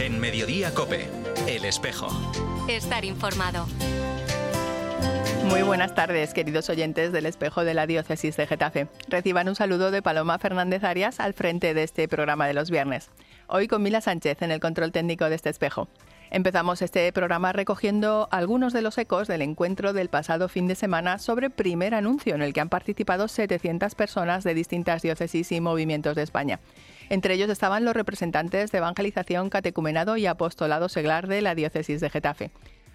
En Mediodía Cope, El Espejo. Estar informado. Muy buenas tardes, queridos oyentes del espejo de la diócesis de Getafe. Reciban un saludo de Paloma Fernández Arias al frente de este programa de los viernes. Hoy con Mila Sánchez en el control técnico de este espejo. Empezamos este programa recogiendo algunos de los ecos del encuentro del pasado fin de semana sobre primer anuncio en el que han participado 700 personas de distintas diócesis y movimientos de España. Entre ellos estaban los representantes de evangelización, catecumenado y apostolado seglar de la diócesis de Getafe.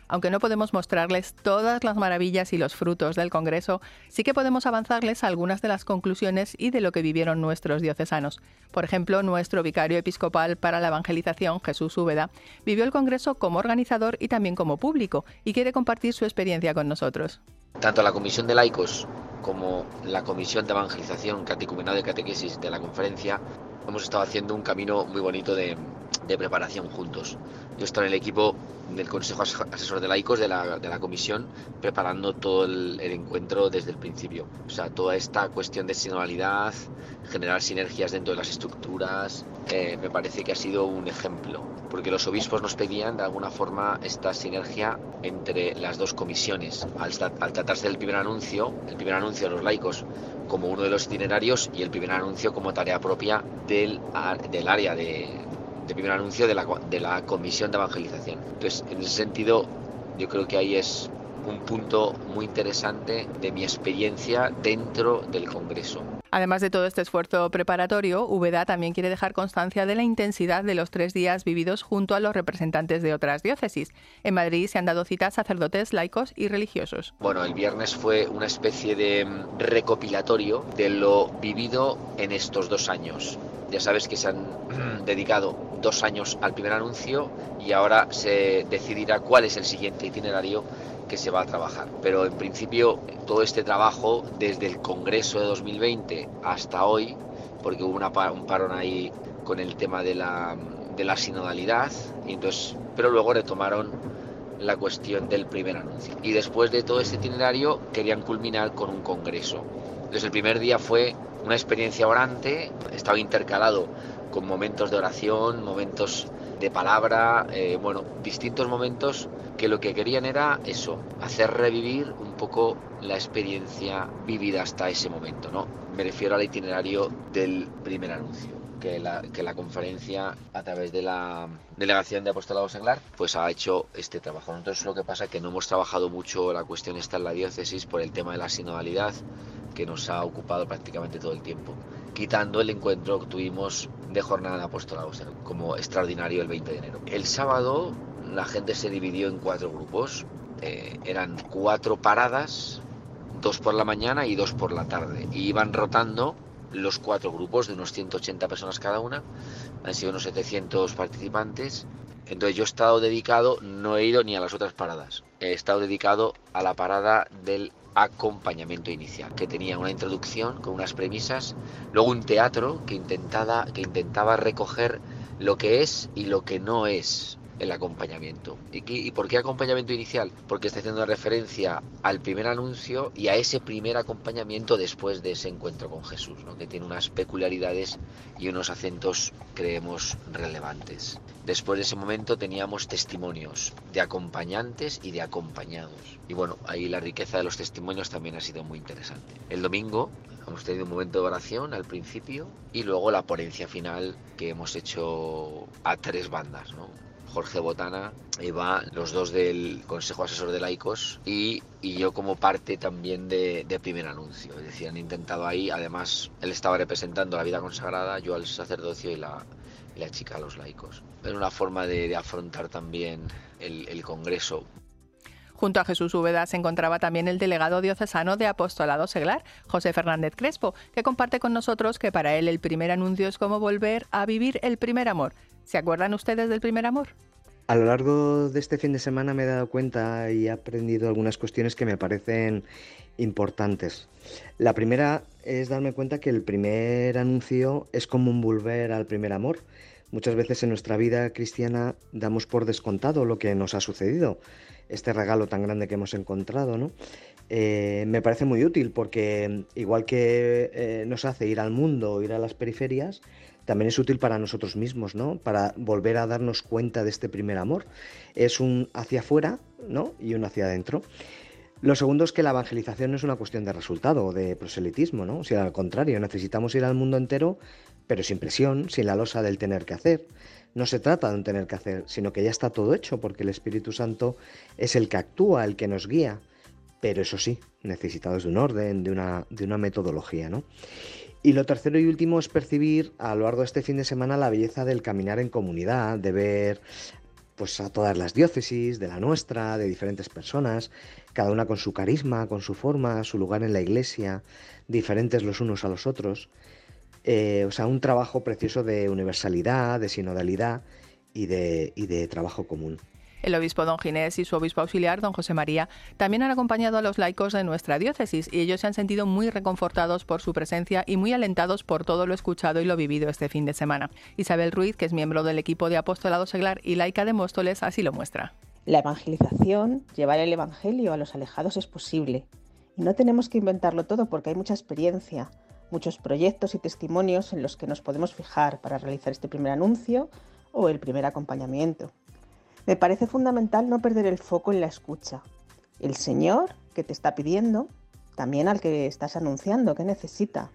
Aunque no podemos mostrarles todas las maravillas y los frutos del Congreso, sí que podemos avanzarles algunas de las conclusiones y de lo que vivieron nuestros diocesanos. Por ejemplo, nuestro vicario episcopal para la evangelización, Jesús Úbeda, vivió el Congreso como organizador y también como público y quiere compartir su experiencia con nosotros. Tanto la Comisión de Laicos como la Comisión de Evangelización, Catecumenado y Catequesis de la conferencia hemos estado haciendo un camino muy bonito de, de preparación juntos. Yo estoy en el equipo del Consejo Asesor de Laicos de la, de la Comisión preparando todo el, el, encuentro desde el principio. O sea, toda esta cuestión de sinodalidad, generar sinergias dentro de las estructuras, eh, me parece que ha sido un ejemplo. Porque los obispos nos pedían de alguna forma esta sinergia entre las dos comisiones. Al, al tratarse del primer anuncio, el primer anuncio de los laicos como uno de los itinerarios y el primer anuncio como tarea propia del, del área de, de primer anuncio de la, de la Comisión de Evangelización. Entonces, en ese sentido, yo creo que ahí es un punto muy interesante de mi experiencia dentro del Congreso. Además de todo este esfuerzo preparatorio, Úbeda también quiere dejar constancia de la intensidad de los tres días vividos junto a los representantes de otras diócesis. En Madrid se han dado citas sacerdotes, laicos y religiosos. Bueno, el viernes fue una especie de recopilatorio de lo vivido en estos dos años. Ya sabes que se han dedicado dos años al primer anuncio y ahora se decidirá cuál es el siguiente itinerario que se va a trabajar. Pero en principio todo este trabajo desde el Congreso de 2020 hasta hoy, porque hubo una, un parón ahí con el tema de la, sinodalidad, y entonces, pero luego retomaron la cuestión del primer anuncio. Y después de todo este itinerario querían culminar con un congreso. Entonces el primer día fue una experiencia orante, estaba intercalado con momentos de oración, momentos de palabra, eh, bueno, distintos momentos que lo que querían era eso, hacer revivir un poco la experiencia vivida hasta ese momento, ¿no? Me refiero al itinerario del primer anuncio. Que la, que la conferencia a través de la delegación de apostolado seglar pues ha hecho este trabajo. Nosotros lo que pasa es que no hemos trabajado mucho la cuestión esta en la diócesis por el tema de la sinodalidad que nos ha ocupado prácticamente todo el tiempo, quitando el encuentro que tuvimos de jornada de apostolado como extraordinario el 20 de enero. El sábado la gente se dividió en cuatro grupos, eh, eran cuatro paradas, dos por la mañana y dos por la tarde, y iban rotando los cuatro grupos de unos 180 personas cada una, han sido unos 700 participantes. Entonces yo he estado dedicado, no he ido ni a las otras paradas, he estado dedicado a la parada del acompañamiento inicial, que tenía una introducción con unas premisas, luego un teatro que intentaba, que intentaba recoger lo que es y lo que no es el acompañamiento. ¿Y, qué, ¿Y, por qué acompañamiento inicial? Porque está haciendo referencia al primer anuncio y a ese primer acompañamiento después de ese encuentro con Jesús, ¿no? que tiene unas peculiaridades y unos acentos, creemos, relevantes. Después de ese momento teníamos testimonios de acompañantes y de acompañados. Y bueno, ahí la riqueza de los testimonios también ha sido muy interesante. El domingo hemos tenido un momento de oración al principio y luego la ponencia final que hemos hecho a tres bandas, ¿no? Jorge Botana, Eva, los dos del Consejo Asesor de Laicos y, y yo como parte también de, primer anuncio. Es decir, han intentado ahí, además él estaba representando la vida consagrada, yo al sacerdocio y la, la chica a los laicos. Era una forma de, de afrontar también el, el Congreso. Junto a Jesús Úbeda se encontraba también el delegado diocesano de Apostolado Seglar, José Fernández Crespo, que comparte con nosotros que para él el primer anuncio es como volver a vivir el primer amor. ¿Se acuerdan ustedes del primer amor? A lo largo de este fin de semana me he dado cuenta y he aprendido algunas cuestiones que me parecen importantes. La primera es darme cuenta que el primer anuncio es como un volver al primer amor. Muchas veces en nuestra vida cristiana damos por descontado lo que nos ha sucedido, este regalo tan grande que hemos encontrado, ¿no? eh, me parece muy útil porque igual que eh, nos hace ir al mundo, ir a las periferias, también es útil para nosotros mismos, ¿no? Para volver a darnos cuenta de este primer amor. Es un hacia afuera, ¿no? Y un hacia adentro. Lo segundo es que la evangelización no es una cuestión de resultado o de proselitismo, ¿no? O sea, al contrario, necesitamos ir al mundo entero, pero sin presión, sin la losa del tener que hacer. No se trata de un tener que hacer, sino que ya está todo hecho, porque el Espíritu Santo es el que actúa, el que nos guía, pero eso sí, necesitados de un orden, de una, de una metodología, ¿no? Y lo tercero y último es percibir a lo largo de este fin de semana la belleza del caminar en comunidad, de ver pues a todas las diócesis, de la nuestra, de diferentes personas, cada una con su carisma, con su forma, su lugar en la iglesia, diferentes los unos a los otros. Eh, o sea, un trabajo precioso de universalidad, de sinodalidad y de, y de trabajo común. El obispo don Ginés y su obispo auxiliar, don José María, también han acompañado a los laicos de nuestra diócesis y ellos se han sentido muy reconfortados por su presencia y muy alentados por todo lo escuchado y lo vivido este fin de semana. Isabel Ruiz, que es miembro del equipo de apostolado seglar y laica de Móstoles, así lo muestra. La evangelización, llevar el evangelio a los alejados es posible. Y no tenemos que inventarlo todo porque hay mucha experiencia, muchos proyectos y testimonios en los que nos podemos fijar para realizar este primer anuncio o el primer acompañamiento. Me parece fundamental no perder el foco en la escucha. El Señor que te está pidiendo, también al que estás anunciando, que necesita.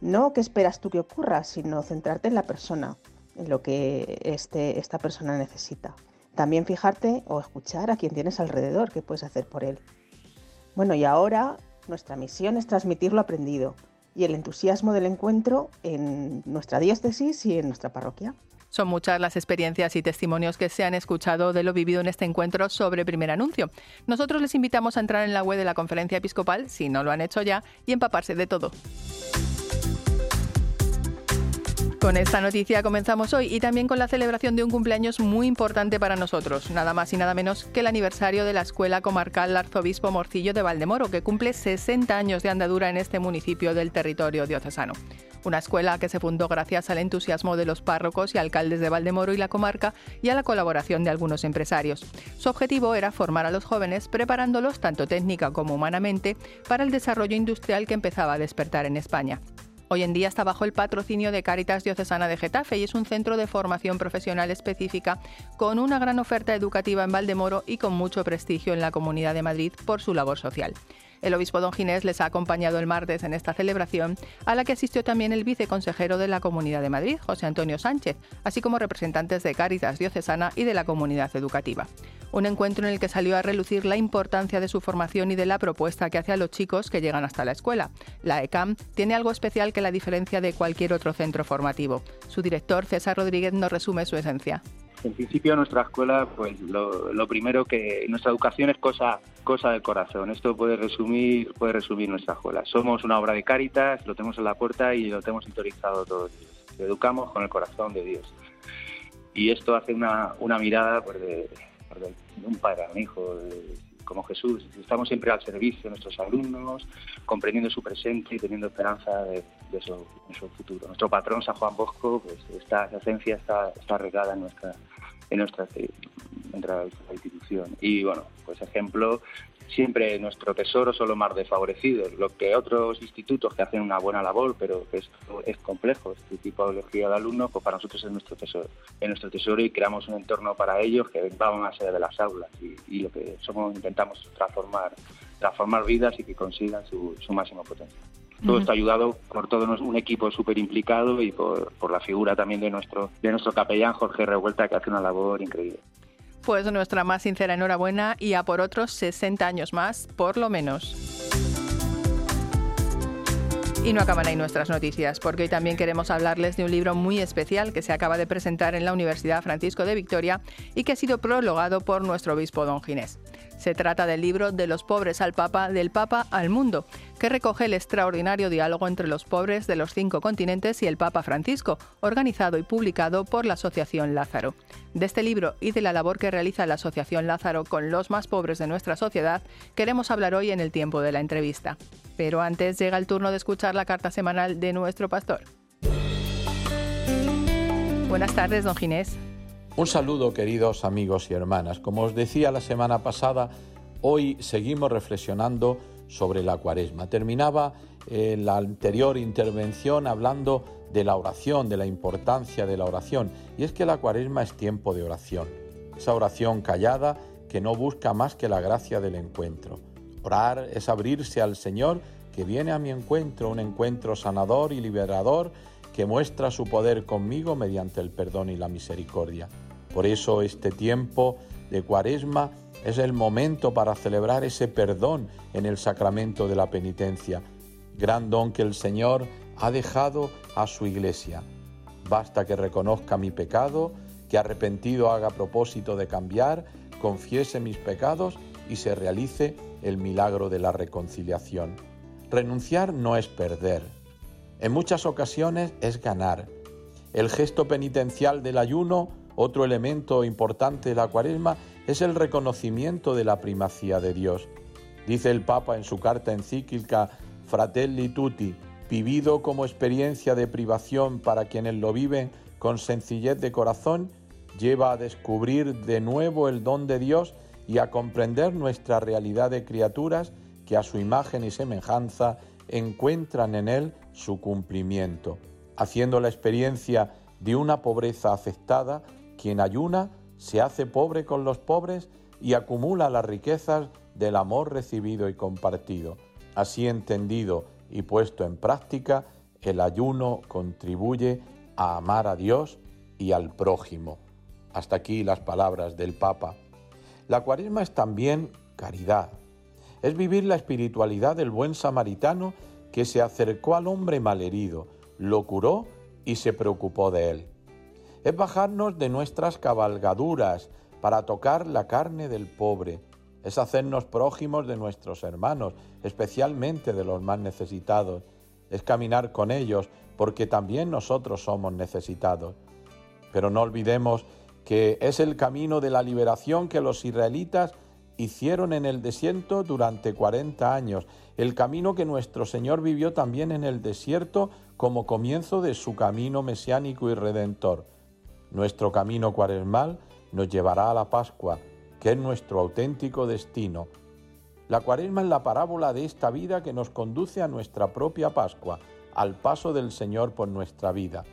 No qué esperas tú que ocurra, sino centrarte en la persona, en lo que este, esta persona necesita. También fijarte o escuchar a quien tienes alrededor, qué puedes hacer por él. Bueno, y ahora nuestra misión es transmitir lo aprendido y el entusiasmo del encuentro en nuestra diócesis y en nuestra parroquia. Son muchas las experiencias y testimonios que se han escuchado de lo vivido en este encuentro sobre primer anuncio. Nosotros les invitamos a entrar en la web de la conferencia episcopal, si no lo han hecho ya, y empaparse de todo. Con esta noticia comenzamos hoy y también con la celebración de un cumpleaños muy importante para nosotros, nada más y nada menos que el aniversario de la Escuela Comarcal Arzobispo Morcillo de Valdemoro, que cumple 60 años de andadura en este municipio del territorio diocesano una escuela que se fundó gracias al entusiasmo de los párrocos y alcaldes de Valdemoro y la comarca y a la colaboración de algunos empresarios. Su objetivo era formar a los jóvenes preparándolos tanto técnica como humanamente para el desarrollo industrial que empezaba a despertar en España. Hoy en día está bajo el patrocinio de Cáritas Diocesana de Getafe y es un centro de formación profesional específica con una gran oferta educativa en Valdemoro y con mucho prestigio en la Comunidad de Madrid por su labor social. El obispo don Ginés les ha acompañado el martes en esta celebración, a la que asistió también el viceconsejero de la Comunidad de Madrid, José Antonio Sánchez, así como representantes de Cáritas Diocesana y de la comunidad educativa. Un encuentro en el que salió a relucir la importancia de su formación y de la propuesta que hace a los chicos que llegan hasta la escuela. La ECAM tiene algo especial que la diferencia de cualquier otro centro formativo. Su director, César Rodríguez, nos resume su esencia. En principio nuestra escuela, pues lo, primero que nuestra educación es cosa cosa del corazón. Esto puede resumir puede resumir nuestra escuela. Somos una obra de Cáritas, lo tenemos en la puerta y lo tenemos interiorizado todos los días. Educamos con el corazón de Dios. Y esto hace una, una mirada pues, de, un padre a un hijo, como Jesús. Estamos siempre al servicio de nuestros alumnos, comprendiendo su presente y teniendo esperanza de, su, futuro. Nuestro patrón, San Juan Bosco, pues esta esencia está, está regada en nuestra en nuestra, institución. Y bueno, pues ejemplo, siempre nuestro tesoro son los más desfavorecidos, lo que otros institutos que hacen una buena labor, pero que es, complejo, este tipo de tipología de alumnos, pues para nosotros es nuestro tesoro, es nuestro tesoro y creamos un entorno para ellos que va más allá de las aulas y, lo que somos intentamos transformar, transformar vidas y que consigan su, su máximo potencial. Todo está ayudado por todo un equipo súper implicado y por, por, la figura también de nuestro, de nuestro capellán Jorge Revuelta, que hace una labor increíble. Pues nuestra más sincera enhorabuena y a por otros 60 años más, por lo menos. Y no acaban ahí nuestras noticias, porque hoy también queremos hablarles de un libro muy especial que se acaba de presentar en la Universidad Francisco de Victoria y que ha sido prologado por nuestro obispo don Ginés. Se trata del libro De los pobres al Papa, del Papa al mundo, que recoge el extraordinario diálogo entre los pobres de los cinco continentes y el Papa Francisco, organizado y publicado por la Asociación Lázaro. De este libro y de la labor que realiza la Asociación Lázaro con los más pobres de nuestra sociedad, queremos hablar hoy en el tiempo de la entrevista. Pero antes llega el turno de escuchar la carta semanal de nuestro pastor. Buenas tardes, don Ginés. Un saludo queridos amigos y hermanas. Como os decía la semana pasada, hoy seguimos reflexionando sobre la cuaresma. Terminaba eh, la anterior intervención hablando de la oración, de la importancia de la oración. Y es que la cuaresma es tiempo de oración. Esa oración callada que no busca más que la gracia del encuentro. Orar es abrirse al Señor que viene a mi encuentro, un encuentro sanador y liberador que muestra su poder conmigo mediante el perdón y la misericordia. Por eso este tiempo de cuaresma es el momento para celebrar ese perdón en el sacramento de la penitencia, gran don que el Señor ha dejado a su iglesia. Basta que reconozca mi pecado, que arrepentido haga propósito de cambiar, confiese mis pecados y se realice el milagro de la reconciliación. Renunciar no es perder. En muchas ocasiones es ganar. El gesto penitencial del ayuno, otro elemento importante de la cuaresma, es el reconocimiento de la primacía de Dios. Dice el Papa en su carta encíclica Fratelli Tutti, vivido como experiencia de privación para quienes lo viven con sencillez de corazón, lleva a descubrir de nuevo el don de Dios y a comprender nuestra realidad de criaturas que a su imagen y semejanza encuentran en Él su cumplimiento. Haciendo la experiencia de una pobreza aceptada, quien ayuna se hace pobre con los pobres y acumula las riquezas del amor recibido y compartido. Así entendido y puesto en práctica, el ayuno contribuye a amar a Dios y al prójimo. Hasta aquí las palabras del Papa. La cuaresma es también caridad. Es vivir la espiritualidad del buen samaritano que se acercó al hombre malherido, lo curó y se preocupó de él. Es bajarnos de nuestras cabalgaduras para tocar la carne del pobre, es hacernos prójimos de nuestros hermanos, especialmente de los más necesitados, es caminar con ellos porque también nosotros somos necesitados. Pero no olvidemos que es el camino de la liberación que los israelitas hicieron en el desierto durante 40 años, el camino que nuestro Señor vivió también en el desierto como comienzo de su camino mesiánico y redentor. Nuestro camino cuaresmal nos llevará a la Pascua, que es nuestro auténtico destino. La cuaresma es la parábola de esta vida que nos conduce a nuestra propia Pascua, al paso del Señor por nuestra vida.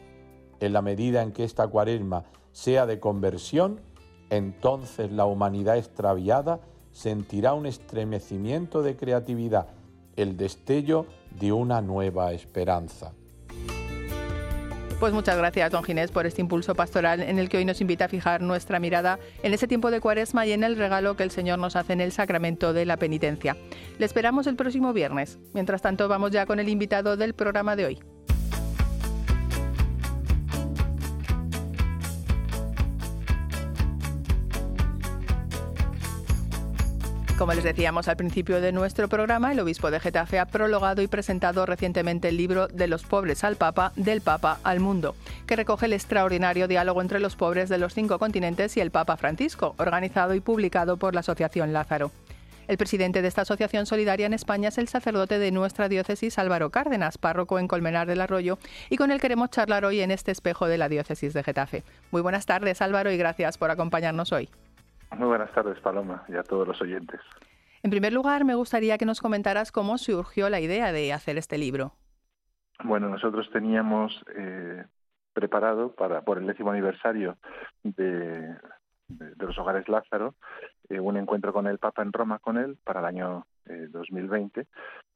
En la medida en que esta cuaresma sea de conversión, entonces la humanidad extraviada sentirá un estremecimiento de creatividad, el destello de una nueva esperanza. Pues muchas gracias, don Ginés, por este impulso pastoral en el que hoy nos invita a fijar nuestra mirada en ese tiempo de cuaresma y en el regalo que el Señor nos hace en el sacramento de la penitencia. Le esperamos el próximo viernes. Mientras tanto, vamos ya con el invitado del programa de hoy. Como les decíamos al principio de nuestro programa, el obispo de Getafe ha prologado y presentado recientemente el libro De los pobres al Papa, del Papa al mundo, que recoge el extraordinario diálogo entre los pobres de los cinco continentes y el Papa Francisco, organizado y publicado por la Asociación Lázaro. El presidente de esta asociación solidaria en España es el sacerdote de nuestra diócesis Álvaro Cárdenas, párroco en Colmenar del Arroyo, y con el queremos charlar hoy en este espejo de la diócesis de Getafe. Muy buenas tardes Álvaro y gracias por acompañarnos hoy. Muy buenas tardes, Paloma, y a todos los oyentes. En primer lugar, me gustaría que nos comentaras cómo surgió la idea de hacer este libro. Bueno, nosotros teníamos eh, preparado para por el décimo aniversario de, los hogares Lázaro eh, un encuentro con el Papa en Roma con él para el año 2020 eh,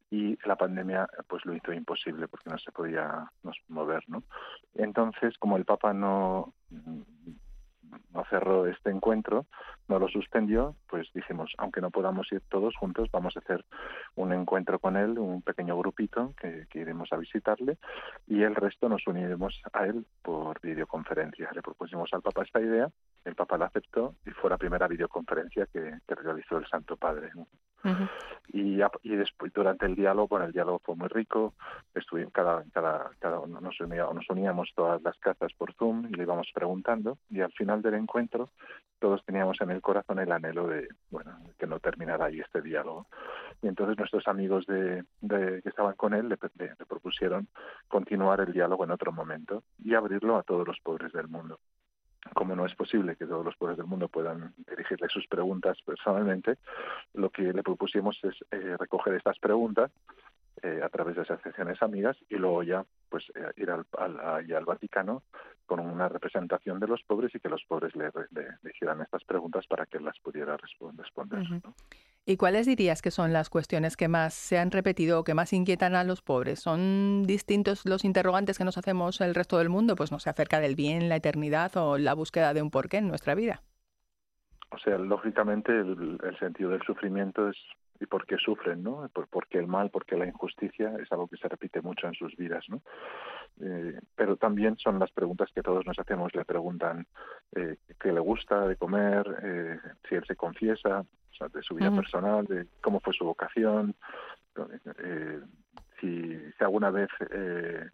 y la pandemia pues lo hizo imposible porque no se podía mover, ¿no? Entonces, como el Papa no no cerró este encuentro, no lo suspendió, pues dijimos, aunque no podamos ir todos juntos, vamos a hacer un encuentro con él, un pequeño grupito que, iremos a visitarle y el resto nos uniremos a él por videoconferencia. Le propusimos al Papa esta idea, el Papa la aceptó y fue la primera videoconferencia que, realizó el Santo Padre. y, y, después durante el diálogo, bueno, el diálogo fue muy rico, estuvimos cada, cada, cada uno nos, nos uníamos todas las casas por Zoom y le íbamos preguntando y al final del encuentro todos teníamos en el corazón el anhelo de, bueno, que no terminara ahí este diálogo. Y entonces nuestros amigos de, que estaban con él le, le propusieron continuar el diálogo en otro momento y abrirlo a todos los pobres del mundo. como no es posible que todos los pueblos del mundo puedan dirigirle sus preguntas personalmente, lo que le propusimos es eh, recoger estas preguntas eh, a través de asociaciones amigas y luego ya pues eh, ir al, al, Vaticano con una representación de los pobres y que los pobres le, le, hicieran estas preguntas para que las pudiera responder. ¿Y cuáles dirías que son las cuestiones que más se han repetido o que más inquietan a los pobres? ¿Son distintos los interrogantes que nos hacemos el resto del mundo? Pues no sé, acerca del bien, la eternidad o la búsqueda de un porqué en nuestra vida. O sea, lógicamente el, sentido del sufrimiento es y por qué sufren, ¿no? Por, porque el mal, porque la injusticia es algo que se repite mucho en sus vidas, ¿no? Eh, pero también son las preguntas que todos nos hacemos. Le preguntan eh, qué le gusta de comer, eh, si él se confiesa, de su vida personal, de cómo fue su vocación, eh, si, si, alguna vez eh,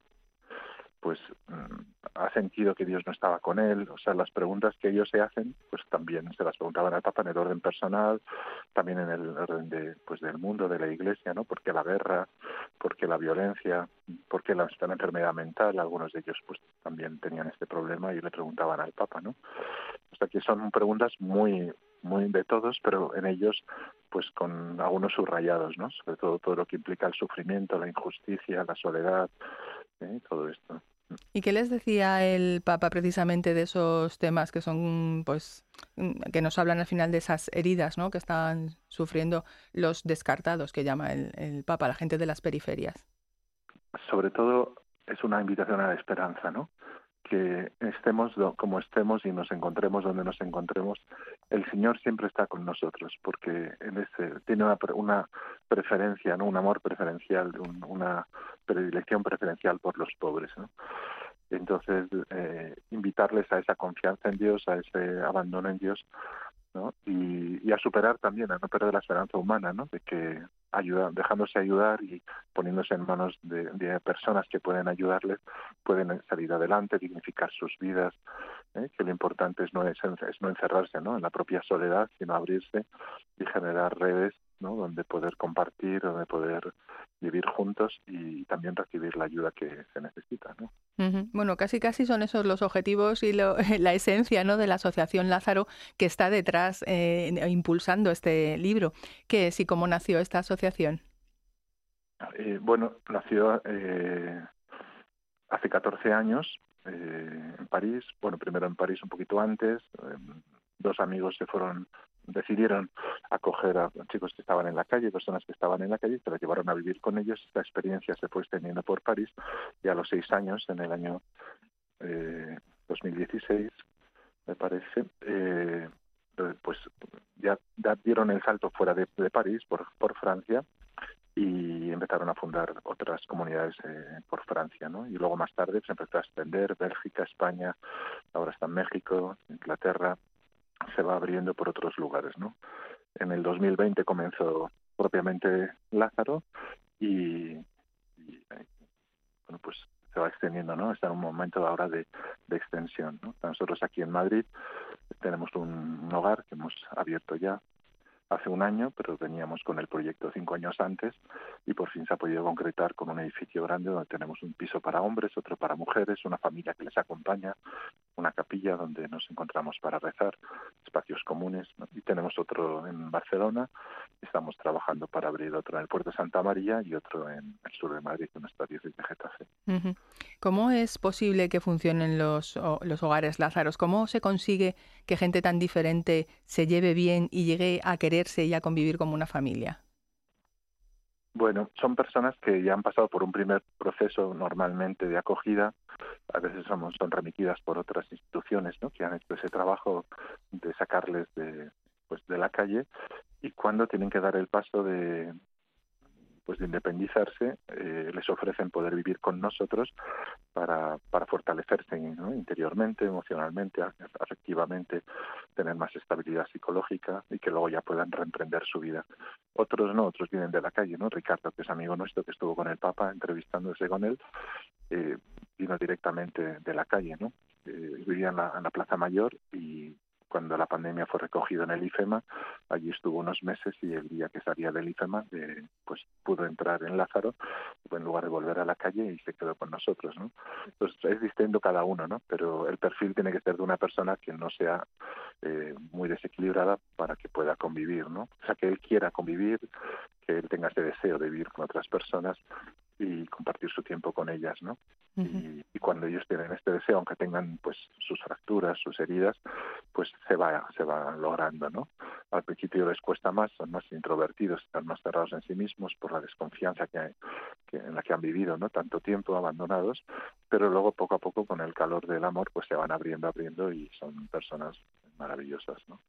pues mm, ha sentido que Dios no estaba con él, o sea, las preguntas que ellos se hacen, pues también se las preguntaban al Papa en el orden personal, también en el orden de, pues del mundo, de la Iglesia, ¿no? ¿Por qué la guerra? ¿Por qué la violencia? ¿Por qué la, la enfermedad mental? Algunos de ellos, pues también tenían este problema y le preguntaban al Papa, ¿no? O sea, que son preguntas muy muy de todos, pero en ellos pues con algunos subrayados, ¿no? Sobre todo todo lo que implica el sufrimiento, la injusticia, la soledad, ¿eh? todo esto. ¿Y qué les decía el Papa precisamente de esos temas que son, pues, que nos hablan al final de esas heridas, ¿no? Que están sufriendo los descartados, que llama el, el Papa, la gente de las periferias. Sobre todo es una invitación a la esperanza, ¿no? Que estemos como estemos y nos encontremos donde nos encontremos, el Señor siempre está con nosotros, porque tiene una, una preferencia, ¿no? un amor preferencial, una predilección preferencial por los pobres. ¿no? Entonces, eh, invitarles a esa confianza en Dios, a ese abandono en Dios, ¿no? Y, y, a superar también, a no perder la esperanza humana, ¿no? De que ayuda, dejándose ayudar y poniéndose en manos de, personas que pueden ayudarles, pueden salir adelante, dignificar sus vidas, ¿eh? que lo importante es no, es, encerrarse ¿no? en la propia soledad, sino abrirse y generar redes ¿no? donde poder compartir, donde poder vivir juntos y también recibir la ayuda que se necesita. ¿no? Bueno, casi casi son esos los objetivos y la esencia ¿no? de la Asociación Lázaro que está detrás eh, impulsando este libro. ¿Qué es y cómo nació esta asociación? Eh, bueno, nació eh, hace 14 años eh, en París. Bueno, primero en París un poquito antes. dos amigos se fueron decidieron acoger a chicos que estaban en la calle, personas que estaban en la calle, se las llevaron a vivir con ellos. Esta experiencia se fue extendiendo por París y a los seis años, en el año eh, 2016, me parece, eh, pues ya, dieron el salto fuera de, París, por, por Francia, y empezaron a fundar otras comunidades eh, por Francia, ¿no? Y luego más tarde se empezó a extender Bélgica, España, ahora está en México, Inglaterra, se va abriendo por otros lugares, ¿no? En el 2020 comenzó propiamente Lázaro y, bueno, pues se va extendiendo, ¿no? Está en un momento ahora de, extensión, ¿no? Nosotros aquí en Madrid tenemos un hogar que hemos abierto ya hace un año, pero veníamos con el proyecto cinco años antes y por fin se ha podido concretar con un edificio grande donde tenemos un piso para hombres, otro para mujeres, una familia que les acompaña, una capilla donde nos encontramos para rezar, espacios comunes y tenemos otro en Barcelona. Estamos trabajando para abrir otro en el puerto de Santa María y otro en el sur de Madrid, en nuestra diócesis de Getafe. ¿Cómo es posible que funcionen los, los hogares Lázaros? ¿Cómo se consigue que gente tan diferente se lleve bien y llegue a y a convivir como una familia? Bueno, son personas que ya han pasado por un primer proceso normalmente de acogida, a veces son, son remitidas por otras instituciones ¿no? que han hecho ese trabajo de sacarles de, pues, de la calle y cuando tienen que dar el paso de, pues de independizarse, eh, les ofrecen poder vivir con nosotros para, para fortalecerse interiormente, emocionalmente, afectivamente, tener más estabilidad psicológica y que luego ya puedan reemprender su vida. Otros no, otros vienen de la calle, ¿no? Ricardo, que es amigo nuestro, que estuvo con el Papa entrevistándose con él, eh, vino directamente de la calle, ¿no? Eh, vivía en la, Plaza Mayor cuando la pandemia fue recogido en el IFEMA, allí estuvo unos meses y el día que salía del IFEMA, eh, pues pudo entrar en Lázaro en lugar de volver a la calle y se quedó con nosotros, ¿no? Entonces es distinto cada uno, ¿no? Pero el perfil tiene que ser de una persona que no sea eh, muy desequilibrada para que pueda convivir, ¿no? O sea, que él quiera convivir, que él tenga ese deseo de vivir con otras personas y compartir su tiempo con ellas, ¿no? y, cuando ellos tienen este deseo, aunque tengan pues sus fracturas, sus heridas, pues se va se va logrando, ¿no? Al principio les cuesta más, son más introvertidos, están más cerrados en sí mismos por la desconfianza que, que en la que han vivido, ¿no? Tanto tiempo abandonados, pero luego poco a poco con el calor del amor pues se van abriendo, abriendo y son personas maravillosas, ¿no?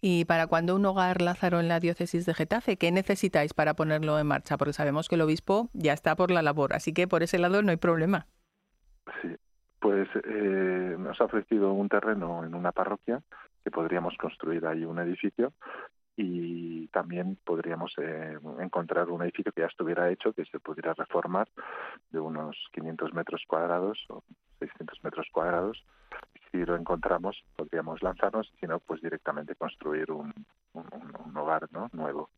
¿Y para cuando un hogar Lázaro en la diócesis de Getafe? ¿Qué necesitáis para ponerlo en marcha? Porque sabemos que el obispo ya está por la labor, así que por ese lado no hay problema. Sí, pues eh, nos ha ofrecido un terreno en una parroquia que podríamos construir ahí un edificio y también podríamos eh, encontrar un edificio que ya estuviera hecho, que se pudiera reformar de unos 500 metros cuadrados o 600 metros cuadrados si lo encontramos podríamos lanzarnos, si no, pues directamente construir un, un, hogar ¿no? nuevo.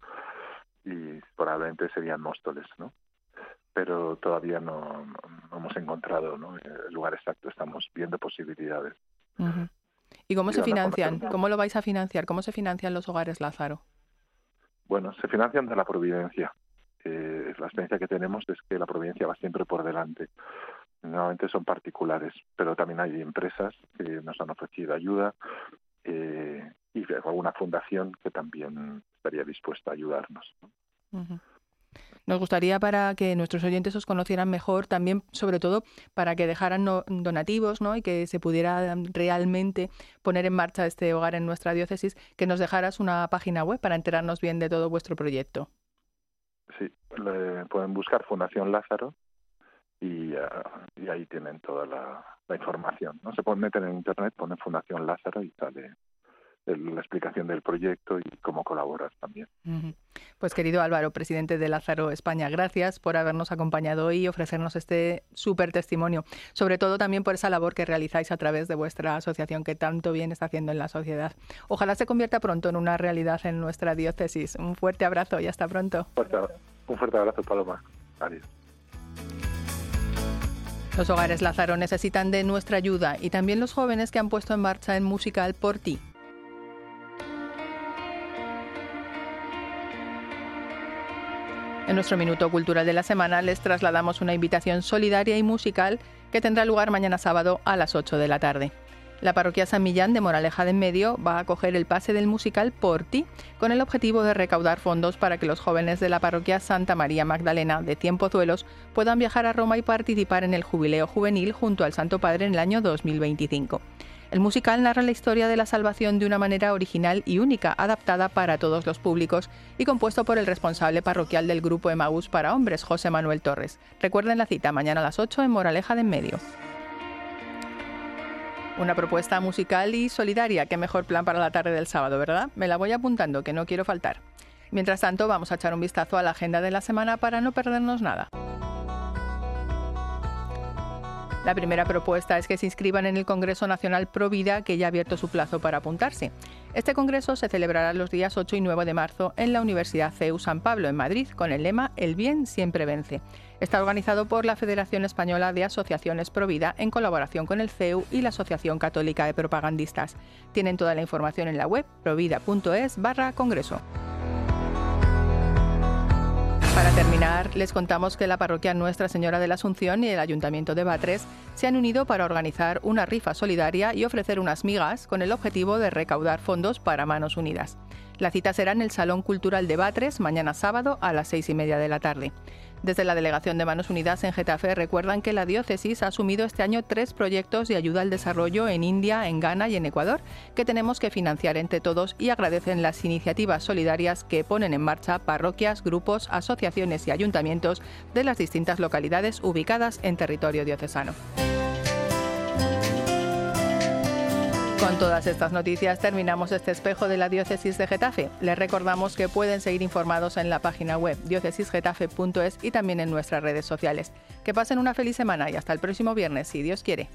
Y probablemente serían Móstoles, ¿no? Pero todavía no, hemos encontrado ¿no? el lugar exacto, estamos viendo posibilidades. ¿Y cómo se financian? ¿Cómo lo vais a financiar? ¿Cómo se financian los hogares Lázaro? Bueno, se financian de la providencia. Eh, la experiencia que tenemos es que la providencia va siempre por delante normalmente son particulares, pero también hay empresas que nos han ofrecido ayuda eh, y alguna fundación que también estaría dispuesta a ayudarnos. Nos gustaría para que nuestros oyentes os conocieran mejor, también sobre todo para que dejaran donativos ¿no? y que se pudiera realmente poner en marcha este hogar en nuestra diócesis, que nos dejaras una página web para enterarnos bien de todo vuestro proyecto. Sí, pueden buscar Fundación Lázaro y, y ahí tienen toda la, información. No se pueden meter en internet, ponen Fundación Lázaro y sale la explicación del proyecto y cómo colaborar también. Pues querido Álvaro, presidente de Lázaro España, gracias por habernos acompañado hoy y ofrecernos este súper testimonio, sobre todo también por esa labor que realizáis a través de vuestra asociación que tanto bien está haciendo en la sociedad. Ojalá se convierta pronto en una realidad en nuestra diócesis. Un fuerte abrazo y hasta pronto. Un fuerte abrazo, Paloma. Adiós. Los hogares Lázaro necesitan de nuestra ayuda y también los jóvenes que han puesto en marcha el musical Por ti. En nuestro Minuto Cultural de la Semana les trasladamos una invitación solidaria y musical que tendrá lugar mañana sábado a las 8 de la tarde. La parroquia San Millán de Moraleja de en Medio va a acoger el pase del musical Por ti, con el objetivo de recaudar fondos para que los jóvenes de la parroquia Santa María Magdalena de Tiempozuelos puedan viajar a Roma y participar en el jubileo juvenil junto al Santo Padre en el año 2025. El musical narra la historia de la salvación de una manera original y única, adaptada para todos los públicos y compuesto por el responsable parroquial del grupo Emaús para hombres, José Manuel Torres. Recuerden la cita mañana a las 8 en Moraleja de en Medio. Una propuesta musical y solidaria. Qué mejor plan para la tarde del sábado, ¿verdad? Me la voy apuntando, que no quiero faltar. Mientras tanto, vamos a echar un vistazo a la agenda de la semana para no perdernos nada. La primera propuesta es que se inscriban en el Congreso Nacional Pro Vida, que ya ha abierto su plazo para apuntarse. Este congreso se celebrará los días 8 y 9 de marzo en la Universidad CEU San Pablo, en Madrid, con el lema El bien siempre vence. Está organizado por la Federación Española de Asociaciones Provida en colaboración con el CEU y la Asociación Católica de Propagandistas. Tienen toda la información en la web provida.es barra congreso. Para terminar, les contamos que la parroquia Nuestra Señora de la Asunción y el Ayuntamiento de Batres se han unido para organizar una rifa solidaria y ofrecer unas migas con el objetivo de recaudar fondos para Manos Unidas. La cita será en el Salón Cultural de Batres mañana sábado a las seis y media de la tarde. Desde la Delegación de Manos Unidas en Getafe recuerdan que la diócesis ha asumido este año tres proyectos de ayuda al desarrollo en India, en Ghana y en Ecuador que tenemos que financiar entre todos y agradecen las iniciativas solidarias que ponen en marcha parroquias, grupos, asociaciones y ayuntamientos de las distintas localidades ubicadas en territorio diocesano. Con todas estas noticias terminamos este espejo de la diócesis de Getafe. Les recordamos que pueden seguir informados en la página web diocesisgetafe.es y también en nuestras redes sociales. Que pasen una feliz semana y hasta el próximo viernes, si Dios quiere.